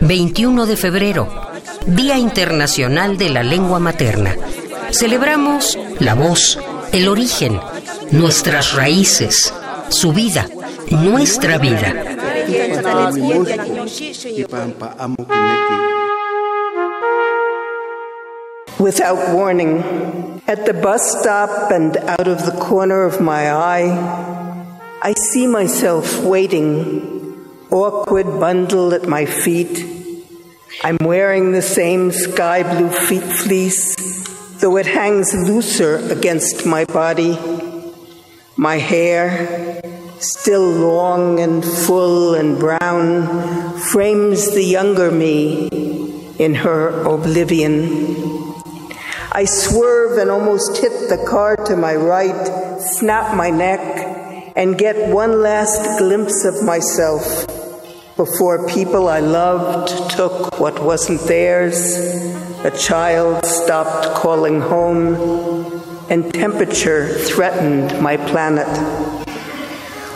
21 de febrero, Día Internacional de la Lengua Materna. Celebramos la voz, el origen, nuestras raíces, su vida, nuestra vida. Without warning, at the bus stop and out of the corner of my eye, I see myself waiting, awkward bundle at my feet. I'm wearing the same sky blue fleece, though it hangs looser against my body. My hair, still long and full and brown, frames the younger me in her oblivion. I swerve and almost hit the car to my right, snap my neck, and get one last glimpse of myself before people I loved took what wasn't theirs, a child stopped calling home, and temperature threatened my planet.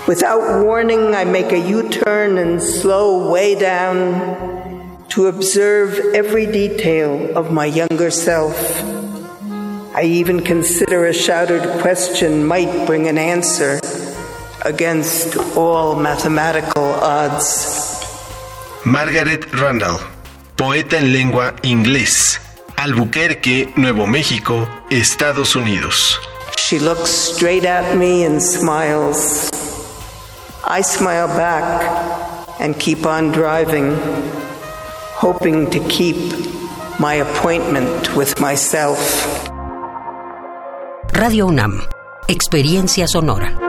Without warning, I make a U turn and slow way down to observe every detail of my younger self. I even consider a shouted question might bring an answer against all mathematical odds. Margaret Randall, poeta en lengua inglés, Albuquerque, Nuevo México, Estados Unidos. She looks straight at me and smiles. I smile back and keep on driving, hoping to keep my appointment with myself. Radio UNAM, Experiencia Sonora.